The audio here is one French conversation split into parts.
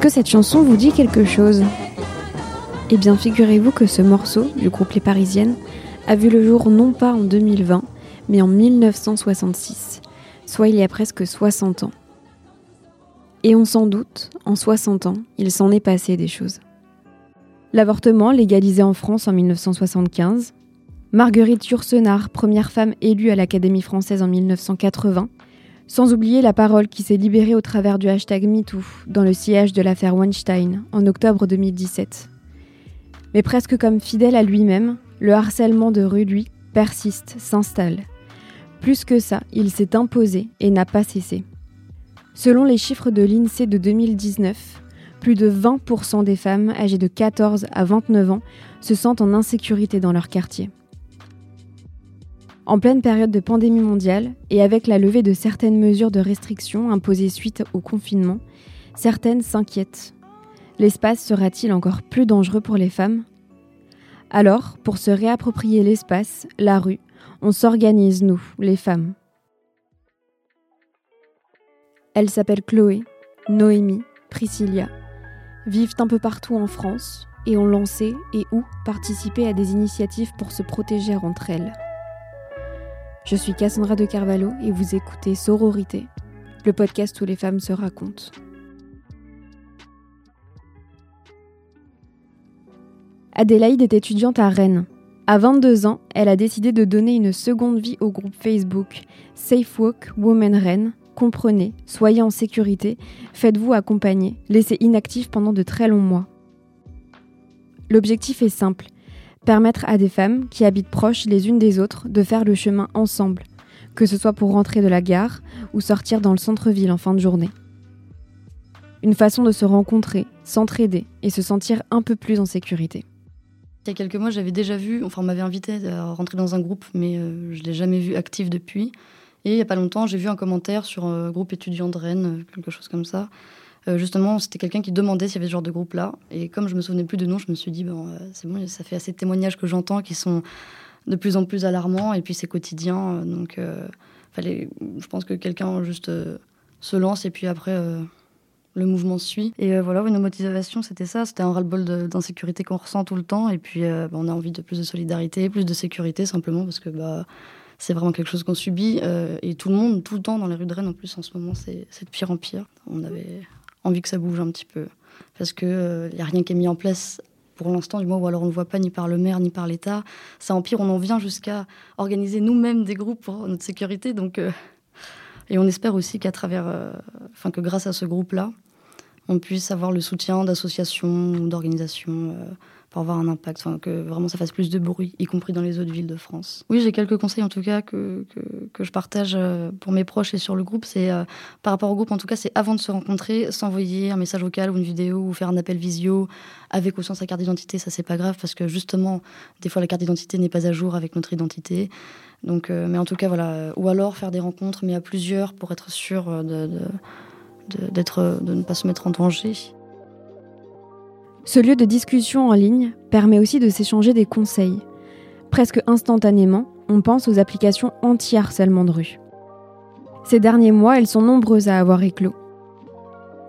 Est-ce que cette chanson vous dit quelque chose? Eh bien, figurez-vous que ce morceau du groupe Les Parisiennes a vu le jour non pas en 2020, mais en 1966, soit il y a presque 60 ans. Et on s'en doute, en 60 ans, il s'en est passé des choses. L'avortement légalisé en France en 1975, Marguerite Yourcenar, première femme élue à l'Académie française en 1980, sans oublier la parole qui s'est libérée au travers du hashtag MeToo dans le siège de l'affaire Weinstein en octobre 2017. Mais presque comme fidèle à lui-même, le harcèlement de rue, lui, persiste, s'installe. Plus que ça, il s'est imposé et n'a pas cessé. Selon les chiffres de l'INSEE de 2019, plus de 20% des femmes âgées de 14 à 29 ans se sentent en insécurité dans leur quartier. En pleine période de pandémie mondiale et avec la levée de certaines mesures de restriction imposées suite au confinement, certaines s'inquiètent. L'espace sera-t-il encore plus dangereux pour les femmes? Alors, pour se réapproprier l'espace, la rue, on s'organise, nous, les femmes. Elles s'appellent Chloé, Noémie, Priscilla, vivent un peu partout en France et ont lancé et ou participé à des initiatives pour se protéger entre elles. Je suis Cassandra de Carvalho et vous écoutez Sororité, le podcast où les femmes se racontent. Adélaïde est étudiante à Rennes. À 22 ans, elle a décidé de donner une seconde vie au groupe Facebook Safe Walk Women Rennes. Comprenez, soyez en sécurité, faites-vous accompagner, laissez inactif pendant de très longs mois. L'objectif est simple permettre à des femmes qui habitent proches les unes des autres de faire le chemin ensemble, que ce soit pour rentrer de la gare ou sortir dans le centre-ville en fin de journée. Une façon de se rencontrer, s'entraider et se sentir un peu plus en sécurité. Il y a quelques mois, j'avais déjà vu, enfin on m'avait invité à rentrer dans un groupe, mais euh, je ne l'ai jamais vu actif depuis. Et il n'y a pas longtemps, j'ai vu un commentaire sur un groupe étudiant de Rennes, quelque chose comme ça, euh, justement, c'était quelqu'un qui demandait s'il y avait ce genre de groupe-là. Et comme je me souvenais plus de nom, je me suis dit, bon, euh, c'est bon, ça fait assez de témoignages que j'entends qui sont de plus en plus alarmants. Et puis c'est quotidien. Euh, donc, je pense que quelqu'un juste se lance et puis après, le mouvement suit. Et voilà, nos motivations, c'était ça. C'était un ras-le-bol d'insécurité qu'on ressent tout le temps. Et puis, bah, on a envie de plus de solidarité, plus de sécurité, simplement parce que bah, c'est vraiment quelque chose qu'on subit. et tout le monde, tout le temps, dans les rues de Rennes, en plus, en ce moment, c'est de pire en pire. On avait envie que ça bouge un petit peu. Parce qu'il n'y euh, a rien qui est mis en place pour l'instant, du moins, ou alors on ne le voit pas ni par le maire ni par l'État. Ça empire, on en vient jusqu'à organiser nous-mêmes des groupes pour notre sécurité. Donc, euh, et on espère aussi qu'à travers, euh, enfin que grâce à ce groupe-là, on puisse avoir le soutien d'associations ou d'organisations pour avoir un impact, que vraiment ça fasse plus de bruit, y compris dans les autres villes de France. Oui, j'ai quelques conseils en tout cas que, que, je partage euh, pour mes proches et sur le groupe. C'est euh, par rapport au groupe, en tout cas, c'est avant de se rencontrer, s'envoyer un message vocal ou une vidéo ou faire un appel visio avec ou sans sa carte d'identité. Ça, c'est pas grave parce que justement, des fois, la carte d'identité n'est pas à jour avec notre identité. Donc, euh, mais en tout cas, voilà. Ou alors faire des rencontres, mais à plusieurs pour être sûr de, de, de ne pas se mettre en danger. Ce lieu de discussion en ligne permet aussi de s'échanger des conseils. Presque instantanément, on pense aux applications anti-harcèlement de rue. Ces derniers mois, elles sont nombreuses à avoir éclos.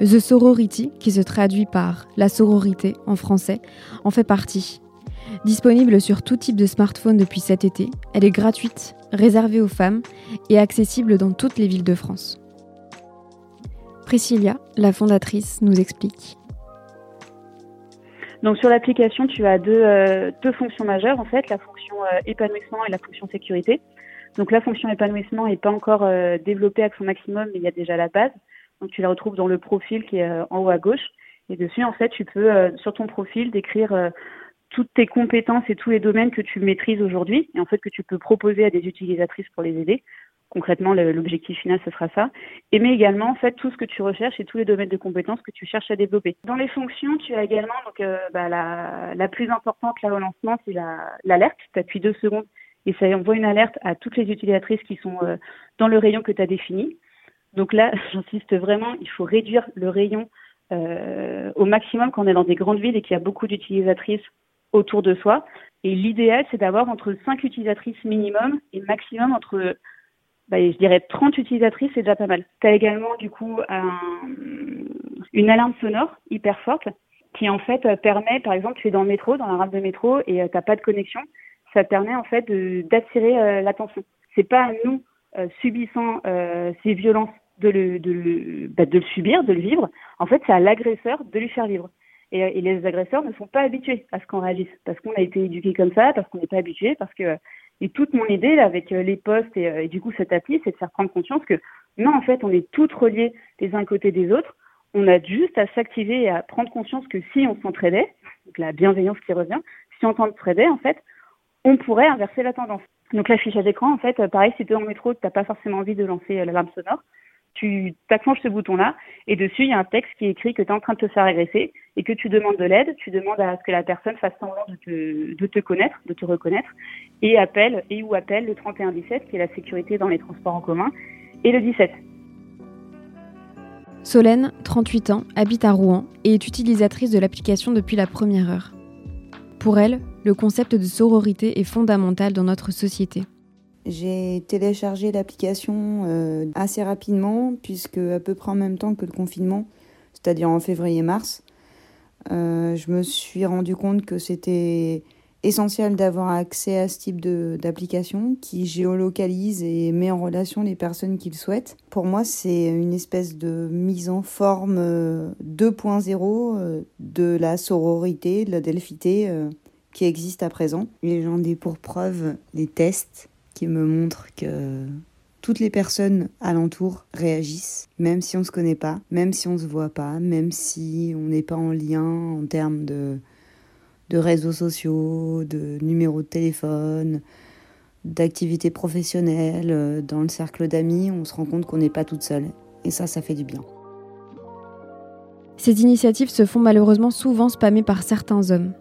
The Sorority, qui se traduit par la sororité en français, en fait partie. Disponible sur tout type de smartphone depuis cet été, elle est gratuite, réservée aux femmes et accessible dans toutes les villes de France. Priscilla, la fondatrice, nous explique. Donc sur l'application, tu as deux, euh, deux fonctions majeures en fait, la fonction euh, épanouissement et la fonction sécurité. Donc la fonction épanouissement n'est pas encore euh, développée à son maximum, mais il y a déjà la base. Donc tu la retrouves dans le profil qui est en haut à gauche. Et dessus, en fait, tu peux sur ton profil décrire toutes tes compétences et tous les domaines que tu maîtrises aujourd'hui et en fait que tu peux proposer à des utilisatrices pour les aider concrètement, l'objectif final, ce sera ça. Et mais également, en fait, tout ce que tu recherches et tous les domaines de compétences que tu cherches à développer. Dans les fonctions, tu as également donc euh, bah, la, la, plus importante, là au lancement, c'est l'alerte. tu appuies deux secondes et ça envoie une alerte à toutes les utilisatrices qui sont euh, dans le rayon que tu as défini. Donc là, j'insiste vraiment, il faut réduire le rayon euh, au maximum quand on est dans des grandes villes et qu'il y a beaucoup d'utilisatrices autour de soi. Et l'idéal, c'est d'avoir entre 5 utilisatrices minimum et maximum entre bah, je dirais 30 utilisatrices, c'est déjà pas mal. Tu as également du coup une alarme sonore hyper forte qui en fait permet, par exemple, tu es dans le métro, dans la rame de métro et tu n'as pas de connexion, ça permet en fait d'attirer l'attention. C'est pas à nous subissant ces violences de le, de, bah, de le subir, de le vivre. En fait, c'est à l'agresseur de lui faire vivre. Et, et, les agresseurs ne sont pas habitués à ce qu'on réagisse, parce qu'on a été éduqués comme ça, parce qu'on n'est pas habitué, parce que et toute mon idée là, avec euh, les postes et, euh, et, du coup cette appli, c'est de faire prendre conscience que non, en fait, on est toutes reliées les uns côté des autres. On a juste à s'activer et à prendre conscience que si on s'entraidait, donc la bienveillance qui revient, si on s'entraidait, en fait, on pourrait inverser la tendance. Donc l'affichage écran, en fait, pareil, si tu es le métro, tu n'as pas forcément envie de lancer l'alarme sonore, tu t'accroches ce bouton-là et dessus, il y a un texte qui écrit que tu es en train de te faire agresser et que tu demandes de l'aide, tu demandes à ce que la personne fasse semblant de te, de te connaître, de te reconnaître et appelle et ou appelle le 3117 qui est la sécurité dans les transports en commun et le 17. Solène, 38 ans, habite à Rouen et est utilisatrice de l'application depuis la première heure. Pour elle, le concept de sororité est fondamental dans notre société. J'ai téléchargé l'application euh, assez rapidement, puisque à peu près en même temps que le confinement, c'est-à-dire en février-mars, euh, je me suis rendu compte que c'était essentiel d'avoir accès à ce type d'application qui géolocalise et met en relation les personnes qu'il souhaite. Pour moi, c'est une espèce de mise en forme 2.0 euh, de la sororité, de la delphité qui existe à présent. Et j'en ai pour preuve les tests qui me montre que toutes les personnes alentour réagissent, même si on ne se connaît pas, même si on ne se voit pas, même si on n'est pas en lien en termes de, de réseaux sociaux, de numéros de téléphone, d'activités professionnelles, dans le cercle d'amis, on se rend compte qu'on n'est pas toute seule. Et ça, ça fait du bien. Ces initiatives se font malheureusement souvent spammer par certains hommes.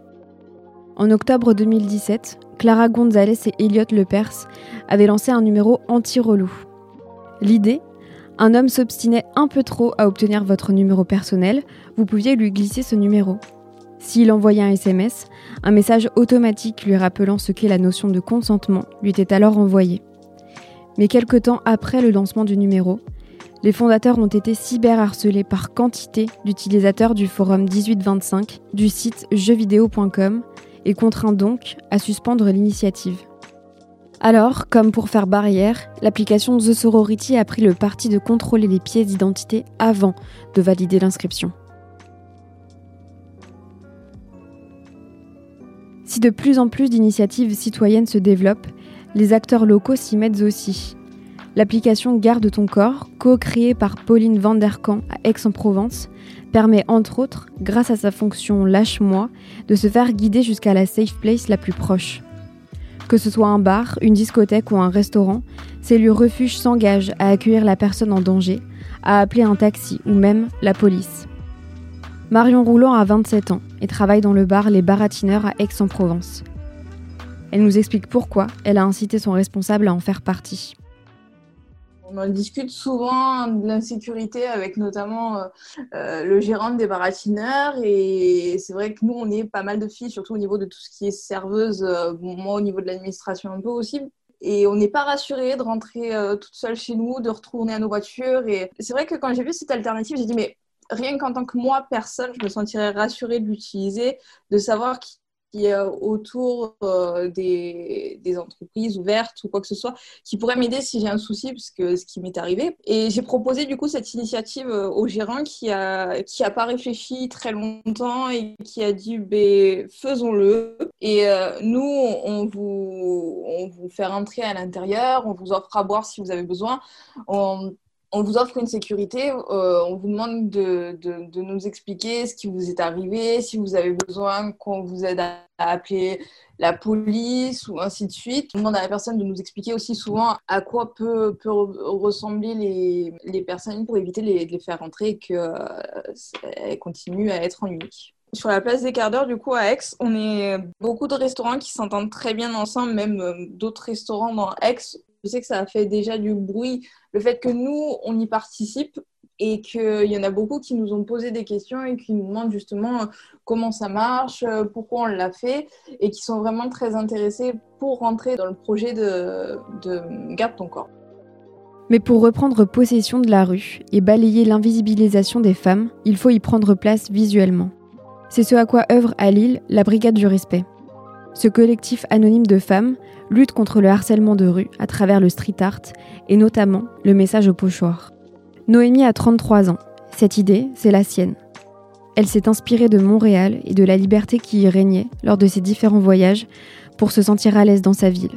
En octobre 2017, Clara Gonzalez et Elliot Lepers avaient lancé un numéro anti-relou. L'idée? Un homme s'obstinait un peu trop à obtenir votre numéro personnel, vous pouviez lui glisser ce numéro. S'il envoyait un SMS, un message automatique lui rappelant ce qu'est la notion de consentement lui était alors envoyé. Mais quelque temps après le lancement du numéro, les fondateurs ont été cyberharcelés par quantité d'utilisateurs du forum 1825 du site jeuxvideo.com et contraint donc à suspendre l'initiative. Alors, comme pour faire barrière, l'application The Sorority a pris le parti de contrôler les pièces d'identité avant de valider l'inscription. Si de plus en plus d'initiatives citoyennes se développent, les acteurs locaux s'y mettent aussi. L'application Garde ton corps, co-créée par Pauline Vanderkamp à Aix-en-Provence, permet entre autres, grâce à sa fonction Lâche-moi, de se faire guider jusqu'à la safe place la plus proche. Que ce soit un bar, une discothèque ou un restaurant, ces lieux refuges s'engagent à accueillir la personne en danger, à appeler un taxi ou même la police. Marion Roulant a 27 ans et travaille dans le bar Les Baratineurs à Aix-en-Provence. Elle nous explique pourquoi elle a incité son responsable à en faire partie. On en discute souvent de l'insécurité avec notamment euh, euh, le gérant des baratineurs et c'est vrai que nous on est pas mal de filles surtout au niveau de tout ce qui est serveuse euh, moi au niveau de l'administration un peu aussi. Et on n'est pas rassuré de rentrer toute seule chez nous de retourner à nos voitures. Et c'est vrai que quand j'ai vu cette alternative j'ai dit mais rien qu'en tant que moi personne je me sentirais rassurée de l'utiliser de savoir autour euh, des, entreprises ouvertes ou quoi que ce soit qui pourrait m'aider si j'ai un souci, puisque ce qui m'est arrivé. Et j'ai proposé du coup cette initiative euh, au gérant qui a qui a pas réfléchi très longtemps et qui a dit ben, faisons-le. Et euh, nous, on vous on vous fait rentrer à l'intérieur, on vous offre à boire si vous avez besoin. On vous offre une sécurité, euh, on vous demande de, de, nous expliquer ce qui vous est arrivé, si vous avez besoin qu'on vous aide à, appeler la police ou ainsi de suite. On demande à la personne de nous expliquer aussi souvent à quoi peut, peut ressembler les, les, personnes pour éviter de les, faire rentrer et qu'elles euh, continuent à être en unique. Sur la place des quarts d'heure, du coup, à Aix, on est beaucoup de restaurants qui s'entendent très bien ensemble, même euh, d'autres restaurants dans Aix sais que ça a fait déjà du bruit, le fait que nous, on y participe et qu'il y en a beaucoup qui nous ont posé des questions et qui nous demandent justement euh, comment ça marche, euh, pourquoi on l'a fait, et qui sont vraiment très intéressés pour rentrer dans le projet de, de Garde ton corps. Mais pour reprendre possession de la rue et balayer l'invisibilisation des femmes, il faut y prendre place visuellement. C'est ce à quoi œuvre à Lille la Brigade du Respect. Ce collectif anonyme de femmes lutte contre le harcèlement de rue à travers le street art et notamment le message au pochoir. Noémie a 33 ans. Cette idée, c'est la sienne. Elle s'est inspirée de Montréal et de la liberté qui y régnait lors de ses différents voyages pour se sentir à l'aise dans sa ville.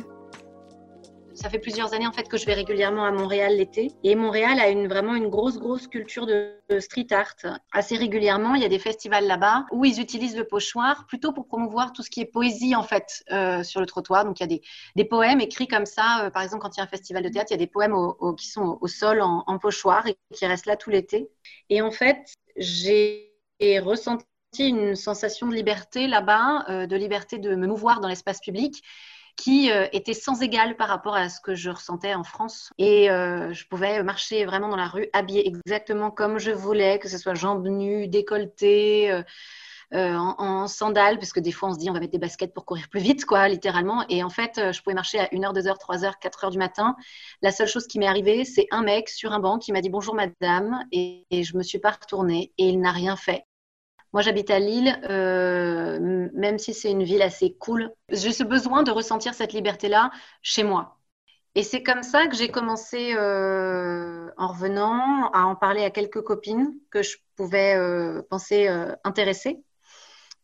Ça fait plusieurs années en fait que je vais régulièrement à Montréal l'été et Montréal a vraiment une grosse grosse culture de, street art. Assez régulièrement, il y a des festivals là-bas où ils utilisent le pochoir plutôt pour promouvoir tout ce qui est poésie en fait euh, sur le trottoir. Donc il y a des, poèmes écrits comme ça. Euh, par exemple, quand il y a un festival de théâtre, il y a des poèmes qui sont au, sol en, en pochoir et qui restent là tout l'été. Et en fait, j'ai ressenti une sensation de liberté là-bas, euh, de liberté de me mouvoir dans l'espace public qui euh, était sans égal par rapport à ce que je ressentais en France. Et euh, je pouvais marcher vraiment dans la rue habillée exactement comme je voulais, que ce soit jambes nues, décolletées. Euh, en, sandales, parce que des fois on se dit on va mettre des baskets pour courir plus vite, quoi, littéralement. Et en fait, je pouvais marcher à 1h, 2h, 3h, 4h du matin. La seule chose qui m'est arrivée, c'est un mec sur un banc qui m'a dit bonjour madame, et, et je me suis pas retournée, et il n'a rien fait. Moi, j'habite à Lille, euh, même si c'est une ville assez cool. J'ai ce besoin de ressentir cette liberté-là chez moi. Et c'est comme ça que j'ai commencé, euh, en revenant, à en parler à quelques copines que je pouvais euh, penser intéressées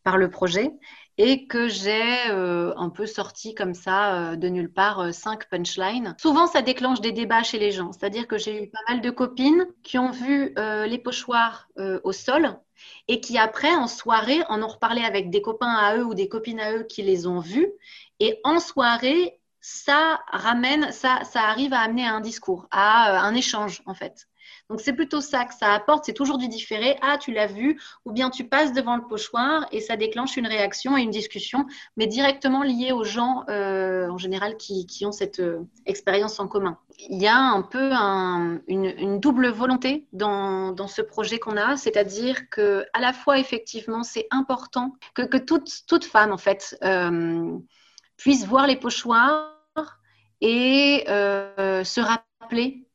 par le projet et que j'ai un peu sorti comme ça de nulle part cinq punchlines. Souvent, ça déclenche des débats chez les gens. C'est-à-dire que j'ai eu pas mal de copines qui ont vu les pochoirs au sol et qui après, en soirée, en ont reparlé avec des copains à eux ou des copines à eux qui les ont vus. Et en soirée, ça ramène, ça, arrive à amener à un discours, à euh, un échange en fait. Donc c'est plutôt ça que ça apporte, c'est toujours du différé. Ah, tu l'as vu, ou bien tu passes devant le pochoir et ça déclenche une réaction et une discussion, mais directement liée aux gens euh, en général qui, ont cette euh, expérience en commun. Il y a un peu une, double volonté dans, ce projet qu'on a, c'est-à-dire que à la fois effectivement c'est important que, que toute, femme en fait euh, puisse voir les pochoirs et se rappeler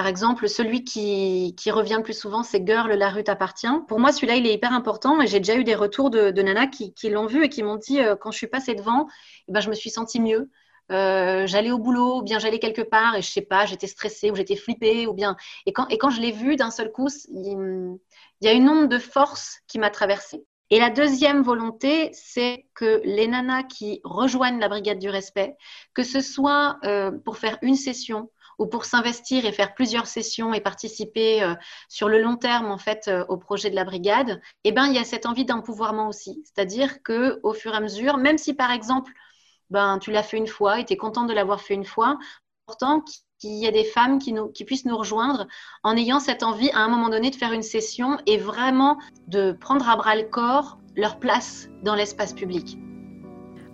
par exemple, celui qui, revient le plus souvent, c'est Girl, la rue t'appartient. Pour moi, celui-là, il est hyper important et j'ai déjà eu des retours de, de nanas qui, l'ont vu et qui m'ont dit euh, quand je suis passée devant, eh ben, je me suis sentie mieux. Euh, j'allais au boulot, ou bien j'allais quelque part et je sais pas, j'étais stressée ou j'étais flippée, ou bien. Et quand, et quand je l'ai vu d'un seul coup, il, y a une onde de force qui m'a traversée. Et la deuxième volonté, c'est que les nanas qui rejoignent la brigade du respect, que ce soit euh, pour faire une session, ou pour s'investir et faire plusieurs sessions et participer euh, sur le long terme en fait euh, au projet de la brigade, eh ben il y a cette envie d'empouvoirment aussi, c'est-à-dire que au fur et à mesure, même si par exemple ben tu l'as fait une fois et tu es contente de l'avoir fait une fois, pourtant qu'il y ait des femmes qui, puissent nous rejoindre en ayant cette envie à un moment donné de faire une session et vraiment de prendre à bras le corps leur place dans l'espace public.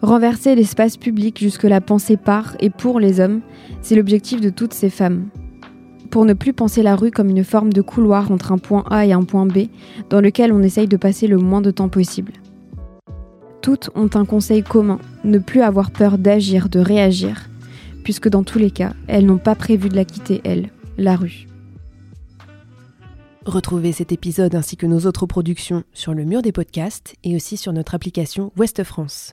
Renverser l'espace public jusque-là pensé par et pour les hommes, c'est l'objectif de toutes ces femmes. Pour ne plus penser la rue comme une forme de couloir entre un point A et un point B, dans lequel on essaye de passer le moins de temps possible. Toutes ont un conseil commun, ne plus avoir peur d'agir, de réagir, puisque dans tous les cas, elles n'ont pas prévu de la quitter, elle, la rue. Retrouvez cet épisode ainsi que nos autres productions sur le mur des podcasts et aussi sur notre application Ouest France.